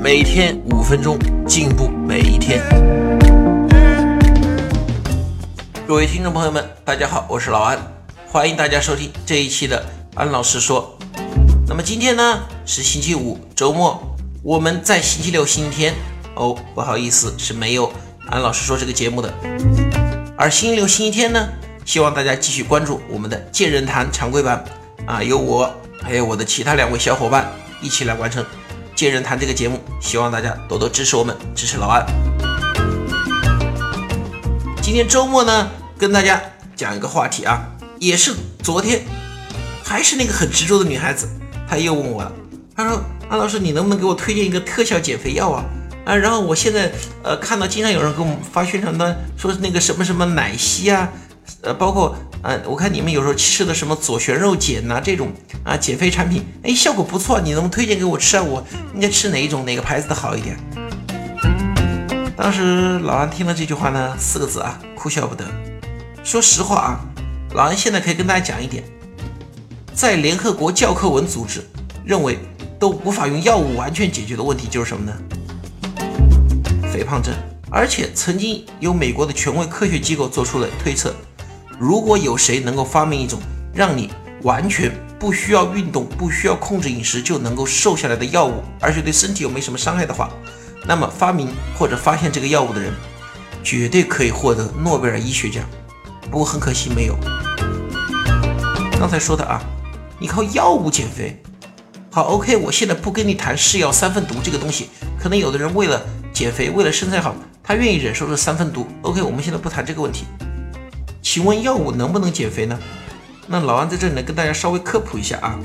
每天五分钟，进步每一天。各位听众朋友们，大家好，我是老安，欢迎大家收听这一期的安老师说。那么今天呢是星期五，周末，我们在星期六、星期天哦，不好意思是没有安老师说这个节目的。而星期六、星期天呢，希望大家继续关注我们的健人谈常规版啊，由我。还有我的其他两位小伙伴一起来完成《见人谈》这个节目，希望大家多多支持我们，支持老安。今天周末呢，跟大家讲一个话题啊，也是昨天，还是那个很执着的女孩子，她又问我了，她说：“安老师，你能不能给我推荐一个特效减肥药啊？”啊，然后我现在呃看到经常有人给我们发宣传单，说那个什么什么奶昔啊，呃，包括。嗯，我看你们有时候吃的什么左旋肉碱呐，这种啊减肥产品，哎，效果不错，你能不能推荐给我吃啊？我应该吃哪一种，哪个牌子的好一点？当时老安听了这句话呢，四个字啊，哭笑不得。说实话啊，老安现在可以跟大家讲一点，在联合国教科文组织认为都无法用药物完全解决的问题就是什么呢？肥胖症。而且曾经有美国的权威科学机构做出了推测。如果有谁能够发明一种让你完全不需要运动、不需要控制饮食就能够瘦下来的药物，而且对身体又没什么伤害的话，那么发明或者发现这个药物的人绝对可以获得诺贝尔医学奖。不过很可惜没有。刚才说的啊，你靠药物减肥，好，OK，我现在不跟你谈是药三分毒这个东西，可能有的人为了减肥、为了身材好，他愿意忍受这三分毒。OK，我们现在不谈这个问题。请问药物能不能减肥呢？那老安在这里呢，跟大家稍微科普一下啊。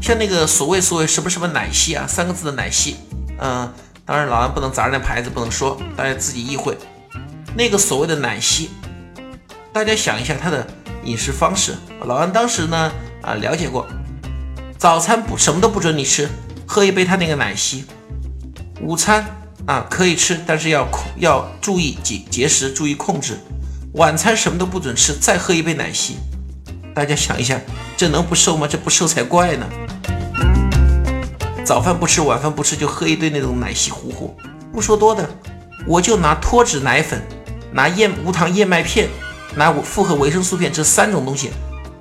像那个所谓所谓什么什么奶昔啊，三个字的奶昔，嗯，当然老安不能砸人家牌子，不能说，大家自己意会。那个所谓的奶昔，大家想一下他的饮食方式。老安当时呢啊了解过，早餐不什么都不准你吃，喝一杯他那个奶昔。午餐。啊，可以吃，但是要控要注意节节食，注意控制。晚餐什么都不准吃，再喝一杯奶昔。大家想一下，这能不瘦吗？这不瘦才怪呢。早饭不吃，晚饭不吃，就喝一堆那种奶昔糊糊。不说多的，我就拿脱脂奶粉、拿燕无糖燕麦片、拿复合维生素片这三种东西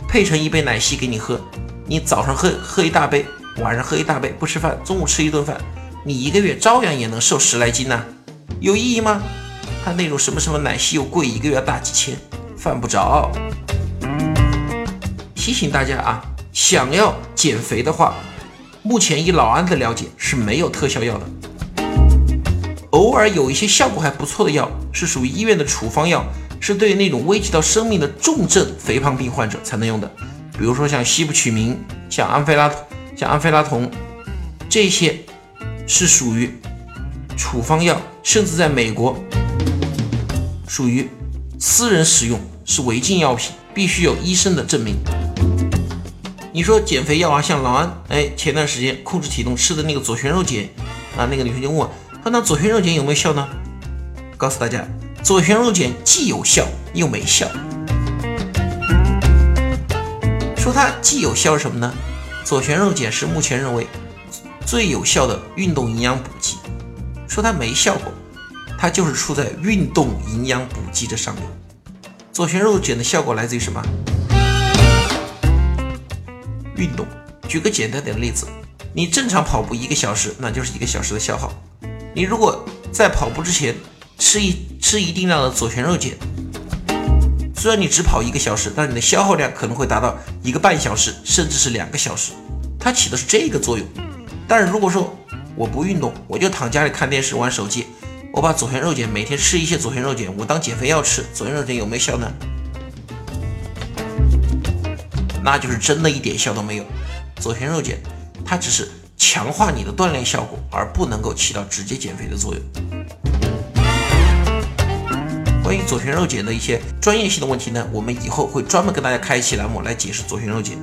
配成一杯奶昔给你喝。你早上喝喝一大杯，晚上喝一大杯，不吃饭，中午吃一顿饭。你一个月照样也能瘦十来斤呢，有意义吗？他那种什么什么奶昔又贵，一个月大几千，犯不着。提醒大家啊，想要减肥的话，目前以老安的了解是没有特效药的。偶尔有一些效果还不错的药，是属于医院的处方药，是对那种危及到生命的重症肥胖病患者才能用的。比如说像西布曲明、像安非拉、像安非拉酮这些。是属于处方药，甚至在美国属于私人使用，是违禁药品，必须有医生的证明。你说减肥药啊，像老安，哎，前段时间控制体重吃的那个左旋肉碱啊，那个女生就问我，那左旋肉碱有没有效呢？告诉大家，左旋肉碱既有效又没效。说它既有效是什么呢？左旋肉碱是目前认为。最有效的运动营养补剂，说它没效果，它就是出在运动营养补剂这上面。左旋肉碱的效果来自于什么？运动。举个简单点的例子，你正常跑步一个小时，那就是一个小时的消耗。你如果在跑步之前吃一吃一定量的左旋肉碱，虽然你只跑一个小时，但你的消耗量可能会达到一个半小时，甚至是两个小时。它起的是这个作用。但是如果说我不运动，我就躺家里看电视玩手机，我把左旋肉碱每天吃一些左旋肉碱，我当减肥药吃，左旋肉碱有没有效呢？那就是真的一点效都没有。左旋肉碱它只是强化你的锻炼效果，而不能够起到直接减肥的作用。关于左旋肉碱的一些专业性的问题呢，我们以后会专门跟大家开一期栏目来解释左旋肉碱。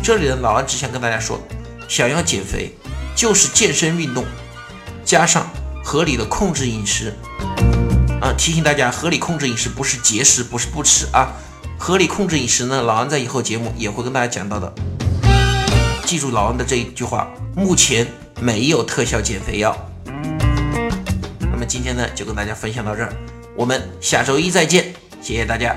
这里呢，老安只想跟大家说，想要减肥，就是健身运动加上合理的控制饮食。啊，提醒大家，合理控制饮食不是节食，不是不吃啊。合理控制饮食呢，老安在以后节目也会跟大家讲到的。记住老安的这一句话，目前没有特效减肥药。那么今天呢，就跟大家分享到这儿，我们下周一再见，谢谢大家。